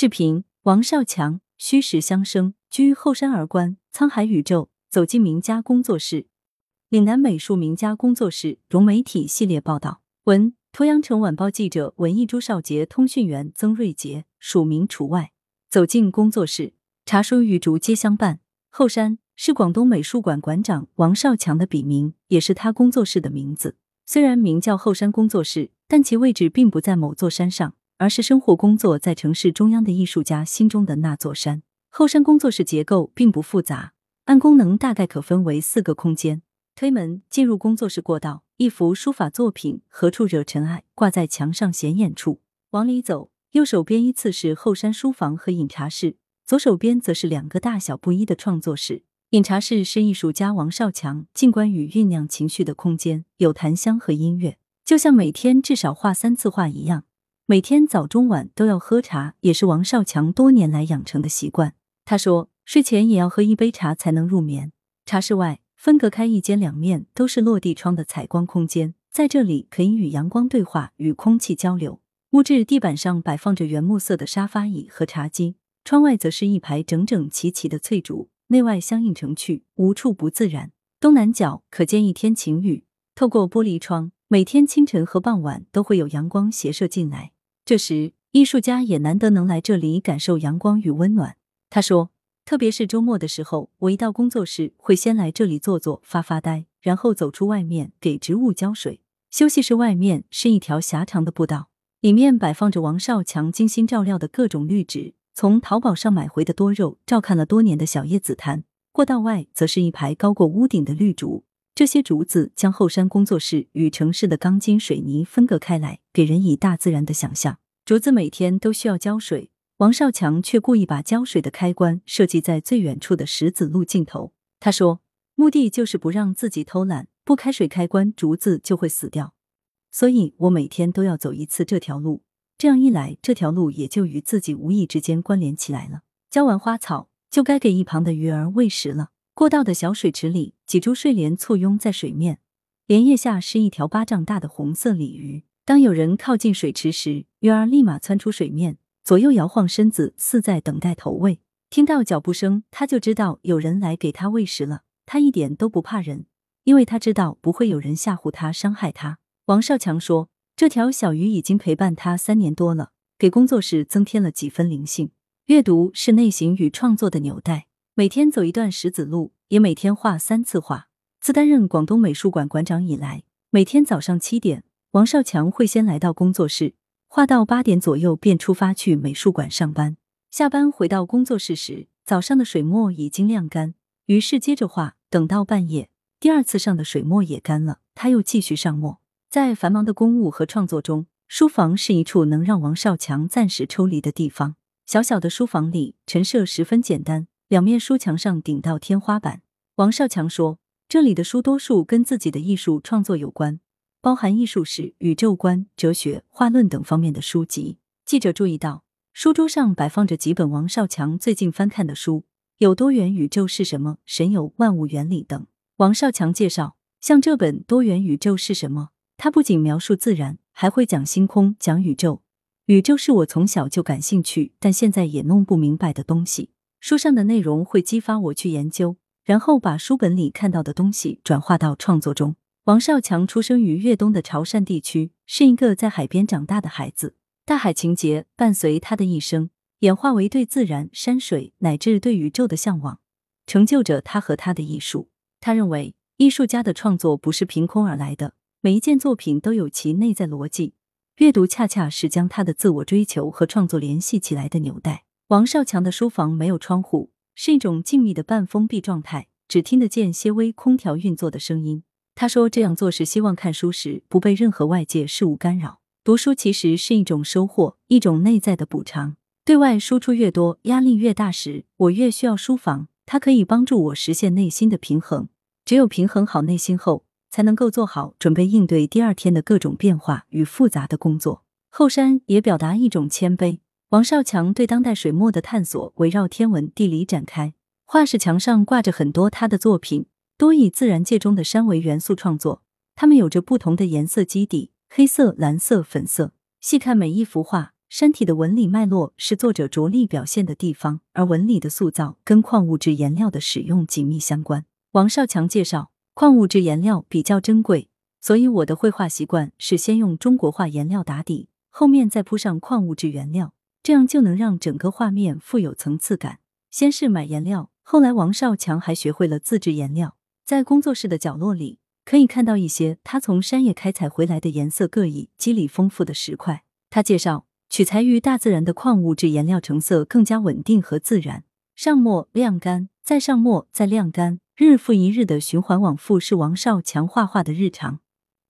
视频：王少强，虚实相生，居后山而观沧海宇宙，走进名家工作室。岭南美术名家工作室融媒体系列报道文：鄱阳城晚报记者文艺朱少杰，通讯员曾瑞杰，署名除外。走进工作室，茶书玉竹皆相伴。后山是广东美术馆馆长王少强的笔名，也是他工作室的名字。虽然名叫后山工作室，但其位置并不在某座山上，而是生活工作在城市中央的艺术家心中的那座山。后山工作室结构并不复杂，按功能大概可分为四个空间。推门进入工作室过道，一幅书法作品《何处惹尘埃》挂在墙上显眼处。往里走，右手边依次是后山书房和饮茶室，左手边则是两个大小不一的创作室。饮茶室是艺术家王少强静观与酝酿情绪的空间，有檀香和音乐，就像每天至少画三次画一样。每天早中晚都要喝茶，也是王少强多年来养成的习惯。他说，睡前也要喝一杯茶才能入眠。茶室外分隔开一间，两面都是落地窗的采光空间，在这里可以与阳光对话，与空气交流。木质地板上摆放着原木色的沙发椅和茶几，窗外则是一排整整齐齐的翠竹。内外相映成趣，无处不自然。东南角可见一天晴雨，透过玻璃窗，每天清晨和傍晚都会有阳光斜射进来。这时，艺术家也难得能来这里感受阳光与温暖。他说，特别是周末的时候，我一到工作室，会先来这里坐坐、发发呆，然后走出外面给植物浇水。休息室外面是一条狭长的步道，里面摆放着王少强精心照料的各种绿植。从淘宝上买回的多肉，照看了多年的小叶紫檀。过道外则是一排高过屋顶的绿竹，这些竹子将后山工作室与城市的钢筋水泥分隔开来，给人以大自然的想象。竹子每天都需要浇水，王少强却故意把浇水的开关设计在最远处的石子路尽头。他说，目的就是不让自己偷懒，不开水开关，竹子就会死掉。所以我每天都要走一次这条路。这样一来，这条路也就与自己无意之间关联起来了。浇完花草，就该给一旁的鱼儿喂食了。过道的小水池里，几株睡莲簇拥在水面，莲叶下是一条巴掌大的红色鲤鱼。当有人靠近水池时，鱼儿立马窜出水面，左右摇晃身子，似在等待投喂。听到脚步声，他就知道有人来给他喂食了。他一点都不怕人，因为他知道不会有人吓唬他、伤害他。王少强说。这条小鱼已经陪伴他三年多了，给工作室增添了几分灵性。阅读是内心与创作的纽带。每天走一段石子路，也每天画三次画。自担任广东美术馆馆长以来，每天早上七点，王少强会先来到工作室，画到八点左右便出发去美术馆上班。下班回到工作室时，早上的水墨已经晾干，于是接着画。等到半夜，第二次上的水墨也干了，他又继续上墨。在繁忙的公务和创作中，书房是一处能让王少强暂时抽离的地方。小小的书房里，陈设十分简单，两面书墙上顶到天花板。王少强说：“这里的书多数跟自己的艺术创作有关，包含艺术史、宇宙观、哲学、画论等方面的书籍。”记者注意到，书桌上摆放着几本王少强最近翻看的书，有《多元宇宙是什么》《神游万物原理》等。王少强介绍，像这本《多元宇宙是什么》。他不仅描述自然，还会讲星空、讲宇宙。宇宙是我从小就感兴趣，但现在也弄不明白的东西。书上的内容会激发我去研究，然后把书本里看到的东西转化到创作中。王少强出生于粤东的潮汕地区，是一个在海边长大的孩子。大海情节伴随他的一生，演化为对自然、山水乃至对宇宙的向往，成就着他和他的艺术。他认为，艺术家的创作不是凭空而来的。每一件作品都有其内在逻辑，阅读恰恰是将他的自我追求和创作联系起来的纽带。王少强的书房没有窗户，是一种静谧的半封闭状态，只听得见些微空调运作的声音。他说这样做是希望看书时不被任何外界事物干扰。读书其实是一种收获，一种内在的补偿。对外输出越多，压力越大时，我越需要书房，它可以帮助我实现内心的平衡。只有平衡好内心后。才能够做好准备应对第二天的各种变化与复杂的工作。后山也表达一种谦卑。王少强对当代水墨的探索围绕天文地理展开。画室墙上挂着很多他的作品，多以自然界中的山为元素创作。它们有着不同的颜色基底，黑色、蓝色、粉色。细看每一幅画，山体的纹理脉络是作者着力表现的地方，而纹理的塑造跟矿物质颜料的使用紧密相关。王少强介绍，矿物质颜料比较珍贵，所以我的绘画习惯是先用中国画颜料打底，后面再铺上矿物质原料，这样就能让整个画面富有层次感。先是买颜料，后来王少强还学会了自制颜料，在工作室的角落里。可以看到一些他从山野开采回来的颜色各异、肌理丰富的石块。他介绍，取材于大自然的矿物质颜料成色更加稳定和自然。上墨、晾干，再上墨，再晾干，日复一日的循环往复是王少强画画的日常。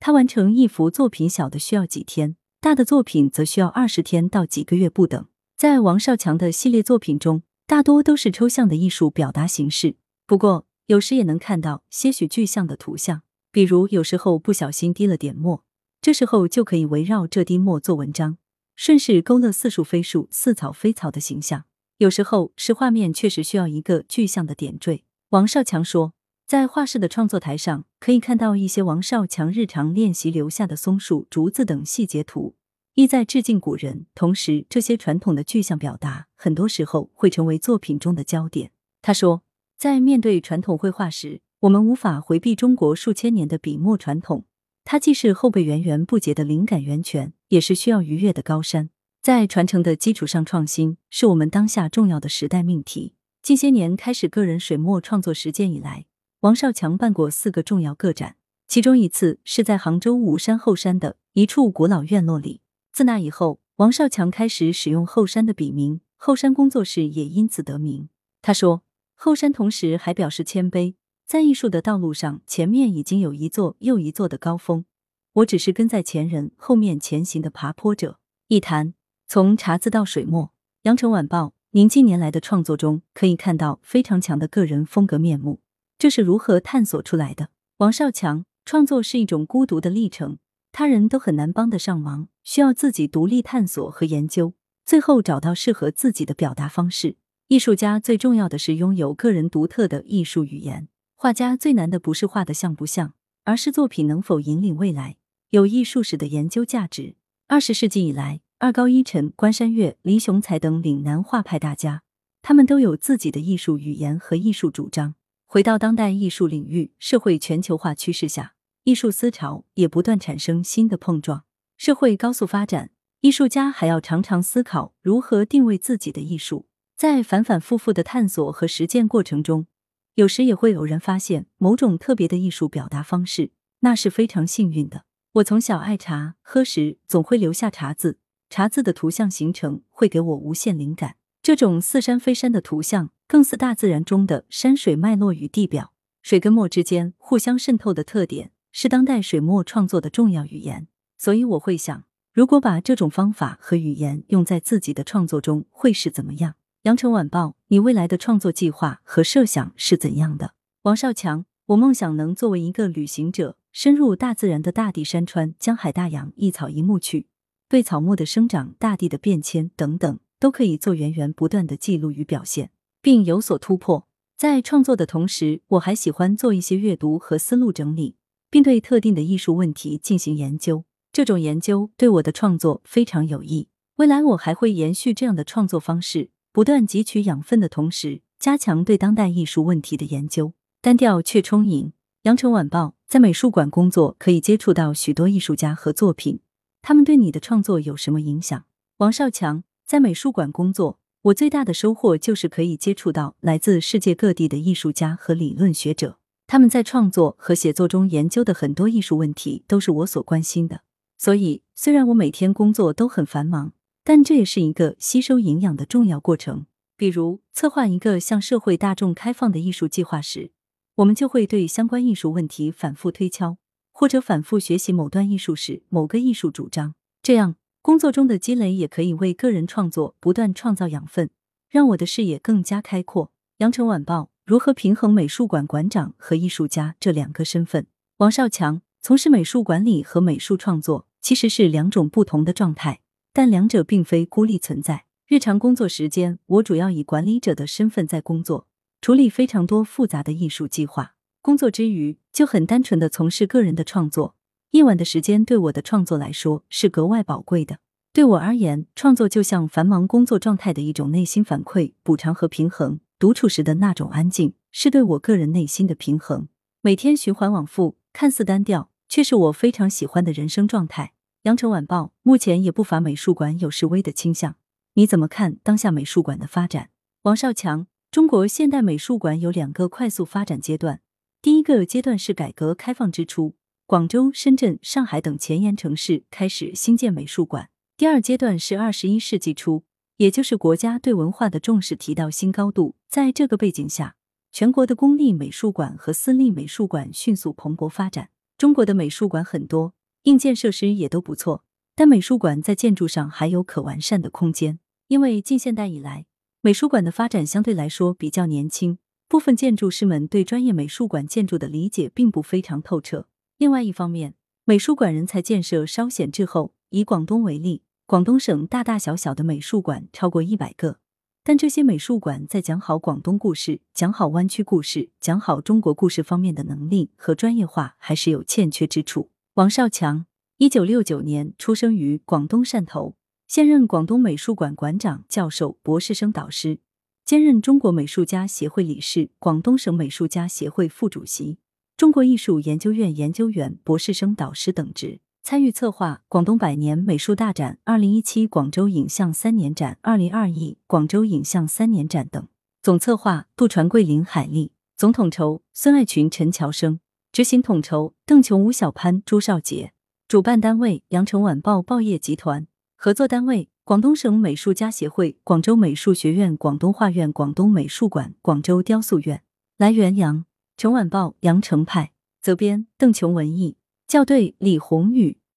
他完成一幅作品小的需要几天，大的作品则需要二十天到几个月不等。在王少强的系列作品中，大多都是抽象的艺术表达形式，不过有时也能看到些许具象的图像。比如有时候不小心滴了点墨，这时候就可以围绕这滴墨做文章，顺势勾勒似树非树、似草非草的形象。有时候是画面确实需要一个具象的点缀。王少强说，在画室的创作台上可以看到一些王少强日常练习留下的松树、竹子等细节图，意在致敬古人。同时，这些传统的具象表达很多时候会成为作品中的焦点。他说，在面对传统绘画时。我们无法回避中国数千年的笔墨传统，它既是后辈源源不竭的灵感源泉，也是需要逾越的高山。在传承的基础上创新，是我们当下重要的时代命题。近些年开始个人水墨创作实践以来，王少强办过四个重要个展，其中一次是在杭州武山后山的一处古老院落里。自那以后，王少强开始使用后山的笔名，后山工作室也因此得名。他说：“后山同时还表示谦卑。”在艺术的道路上，前面已经有一座又一座的高峰，我只是跟在前人后面前行的爬坡者。一谈从茶字到水墨，羊城晚报，您近年来的创作中可以看到非常强的个人风格面目，这是如何探索出来的？王少强创作是一种孤独的历程，他人都很难帮得上忙，需要自己独立探索和研究，最后找到适合自己的表达方式。艺术家最重要的是拥有个人独特的艺术语言。画家最难的不是画的像不像，而是作品能否引领未来，有艺术史的研究价值。二十世纪以来，二高一陈、关山月、黎雄才等岭南画派大家，他们都有自己的艺术语言和艺术主张。回到当代艺术领域，社会全球化趋势下，艺术思潮也不断产生新的碰撞。社会高速发展，艺术家还要常常思考如何定位自己的艺术。在反反复复的探索和实践过程中。有时也会偶然发现某种特别的艺术表达方式，那是非常幸运的。我从小爱茶，喝时总会留下茶渍，茶渍的图像形成会给我无限灵感。这种似山非山的图像，更似大自然中的山水脉络与地表，水跟墨之间互相渗透的特点，是当代水墨创作的重要语言。所以我会想，如果把这种方法和语言用在自己的创作中，会是怎么样？羊城晚报，你未来的创作计划和设想是怎样的？王少强，我梦想能作为一个旅行者，深入大自然的大地山川、江海大洋，一草一木去，对草木的生长、大地的变迁等等，都可以做源源不断的记录与表现，并有所突破。在创作的同时，我还喜欢做一些阅读和思路整理，并对特定的艺术问题进行研究。这种研究对我的创作非常有益。未来我还会延续这样的创作方式。不断汲取养分的同时，加强对当代艺术问题的研究。单调却充盈。羊城晚报在美术馆工作，可以接触到许多艺术家和作品。他们对你的创作有什么影响？王少强在美术馆工作，我最大的收获就是可以接触到来自世界各地的艺术家和理论学者。他们在创作和写作中研究的很多艺术问题，都是我所关心的。所以，虽然我每天工作都很繁忙。但这也是一个吸收营养的重要过程。比如，策划一个向社会大众开放的艺术计划时，我们就会对相关艺术问题反复推敲，或者反复学习某段艺术史、某个艺术主张。这样，工作中的积累也可以为个人创作不断创造养分，让我的视野更加开阔。羊城晚报如何平衡美术馆馆长和艺术家这两个身份？王少强从事美术管理和美术创作其实是两种不同的状态。但两者并非孤立存在。日常工作时间，我主要以管理者的身份在工作，处理非常多复杂的艺术计划。工作之余，就很单纯的从事个人的创作。夜晚的时间对我的创作来说是格外宝贵的。对我而言，创作就像繁忙工作状态的一种内心反馈、补偿和平衡。独处时的那种安静，是对我个人内心的平衡。每天循环往复，看似单调，却是我非常喜欢的人生状态。羊城晚报目前也不乏美术馆有示威的倾向，你怎么看当下美术馆的发展？王少强，中国现代美术馆有两个快速发展阶段，第一个阶段是改革开放之初，广州、深圳、上海等前沿城市开始兴建美术馆；第二阶段是二十一世纪初，也就是国家对文化的重视提到新高度。在这个背景下，全国的公立美术馆和私立美术馆迅速蓬勃发展。中国的美术馆很多。硬件设施也都不错，但美术馆在建筑上还有可完善的空间。因为近现代以来，美术馆的发展相对来说比较年轻，部分建筑师们对专业美术馆建筑的理解并不非常透彻。另外一方面，美术馆人才建设稍显滞后。以广东为例，广东省大大小小的美术馆超过一百个，但这些美术馆在讲好广东故事、讲好湾区故事、讲好中国故事方面的能力和专业化还是有欠缺之处。王少强，一九六九年出生于广东汕头，现任广东美术馆馆长、教授、博士生导师，兼任中国美术家协会理事、广东省美术家协会副主席、中国艺术研究院研究员、博士生导师等职，参与策划广东百年美术大展、二零一七广州影像三年展、二零二一广州影像三年展等。总策划杜传桂、林海丽，总统筹孙爱群、陈乔生。执行统筹邓琼、吴小潘、朱少杰，主办单位羊城晚报报业集团，合作单位广东省美术家协会、广州美术学院、广东画院、广东美术馆、广州雕塑院。来源：羊琼晚报羊城派，责编：邓琼文艺，校对：李红宇。